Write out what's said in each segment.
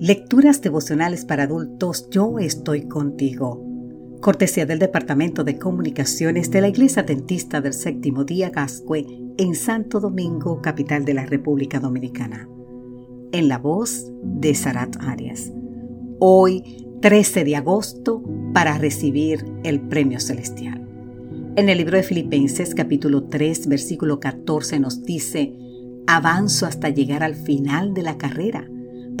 Lecturas devocionales para adultos Yo estoy contigo. Cortesía del Departamento de Comunicaciones de la Iglesia Dentista del Séptimo Día Gascue en Santo Domingo, capital de la República Dominicana. En la voz de Sarat Arias. Hoy, 13 de agosto, para recibir el Premio Celestial. En el libro de Filipenses capítulo 3 versículo 14 nos dice, avanzo hasta llegar al final de la carrera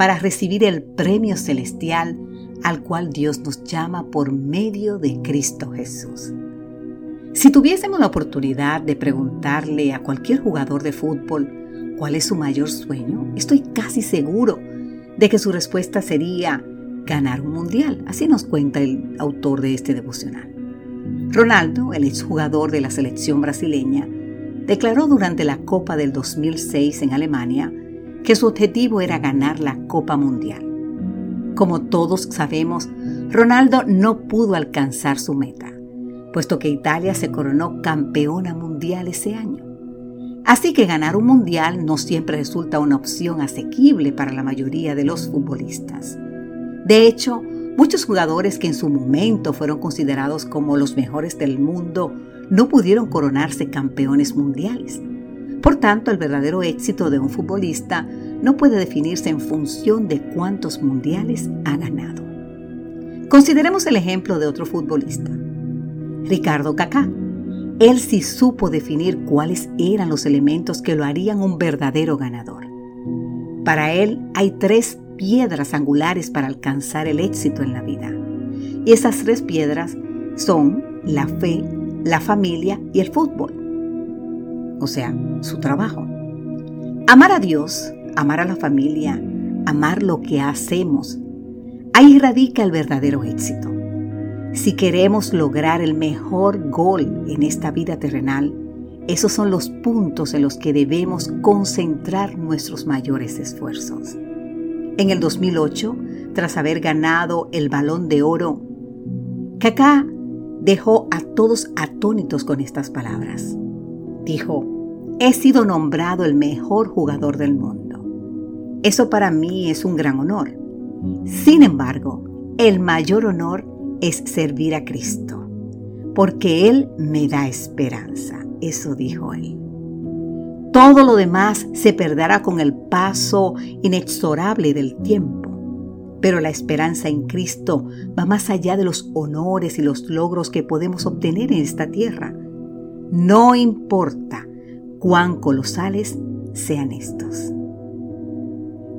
para recibir el premio celestial al cual Dios nos llama por medio de Cristo Jesús. Si tuviésemos la oportunidad de preguntarle a cualquier jugador de fútbol cuál es su mayor sueño, estoy casi seguro de que su respuesta sería ganar un mundial. Así nos cuenta el autor de este devocional. Ronaldo, el exjugador de la selección brasileña, declaró durante la Copa del 2006 en Alemania que su objetivo era ganar la Copa Mundial. Como todos sabemos, Ronaldo no pudo alcanzar su meta, puesto que Italia se coronó campeona mundial ese año. Así que ganar un mundial no siempre resulta una opción asequible para la mayoría de los futbolistas. De hecho, muchos jugadores que en su momento fueron considerados como los mejores del mundo no pudieron coronarse campeones mundiales. Por tanto, el verdadero éxito de un futbolista no puede definirse en función de cuántos mundiales ha ganado. Consideremos el ejemplo de otro futbolista, Ricardo Kaká. Él sí supo definir cuáles eran los elementos que lo harían un verdadero ganador. Para él hay tres piedras angulares para alcanzar el éxito en la vida. Y esas tres piedras son la fe, la familia y el fútbol o sea, su trabajo. Amar a Dios, amar a la familia, amar lo que hacemos, ahí radica el verdadero éxito. Si queremos lograr el mejor gol en esta vida terrenal, esos son los puntos en los que debemos concentrar nuestros mayores esfuerzos. En el 2008, tras haber ganado el balón de oro, Kaká dejó a todos atónitos con estas palabras. Dijo, he sido nombrado el mejor jugador del mundo. Eso para mí es un gran honor. Sin embargo, el mayor honor es servir a Cristo, porque Él me da esperanza. Eso dijo Él. Todo lo demás se perderá con el paso inexorable del tiempo. Pero la esperanza en Cristo va más allá de los honores y los logros que podemos obtener en esta tierra. No importa cuán colosales sean estos.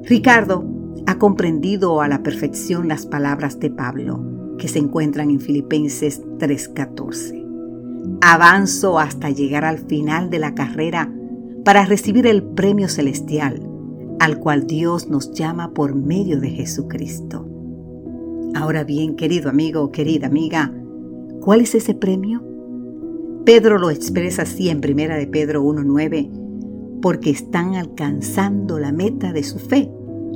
Ricardo ha comprendido a la perfección las palabras de Pablo que se encuentran en Filipenses 3:14. Avanzo hasta llegar al final de la carrera para recibir el premio celestial al cual Dios nos llama por medio de Jesucristo. Ahora bien, querido amigo, querida amiga, ¿cuál es ese premio? Pedro lo expresa así en Primera de Pedro 1.9, porque están alcanzando la meta de su fe,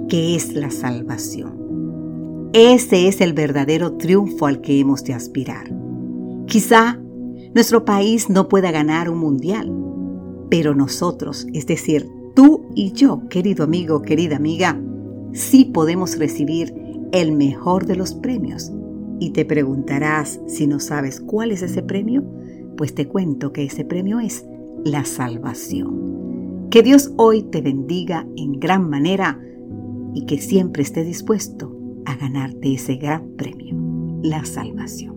que es la salvación. Ese es el verdadero triunfo al que hemos de aspirar. Quizá nuestro país no pueda ganar un mundial, pero nosotros, es decir, tú y yo, querido amigo, querida amiga, sí podemos recibir el mejor de los premios. Y te preguntarás si no sabes cuál es ese premio pues te cuento que ese premio es la salvación. Que Dios hoy te bendiga en gran manera y que siempre esté dispuesto a ganarte ese gran premio, la salvación.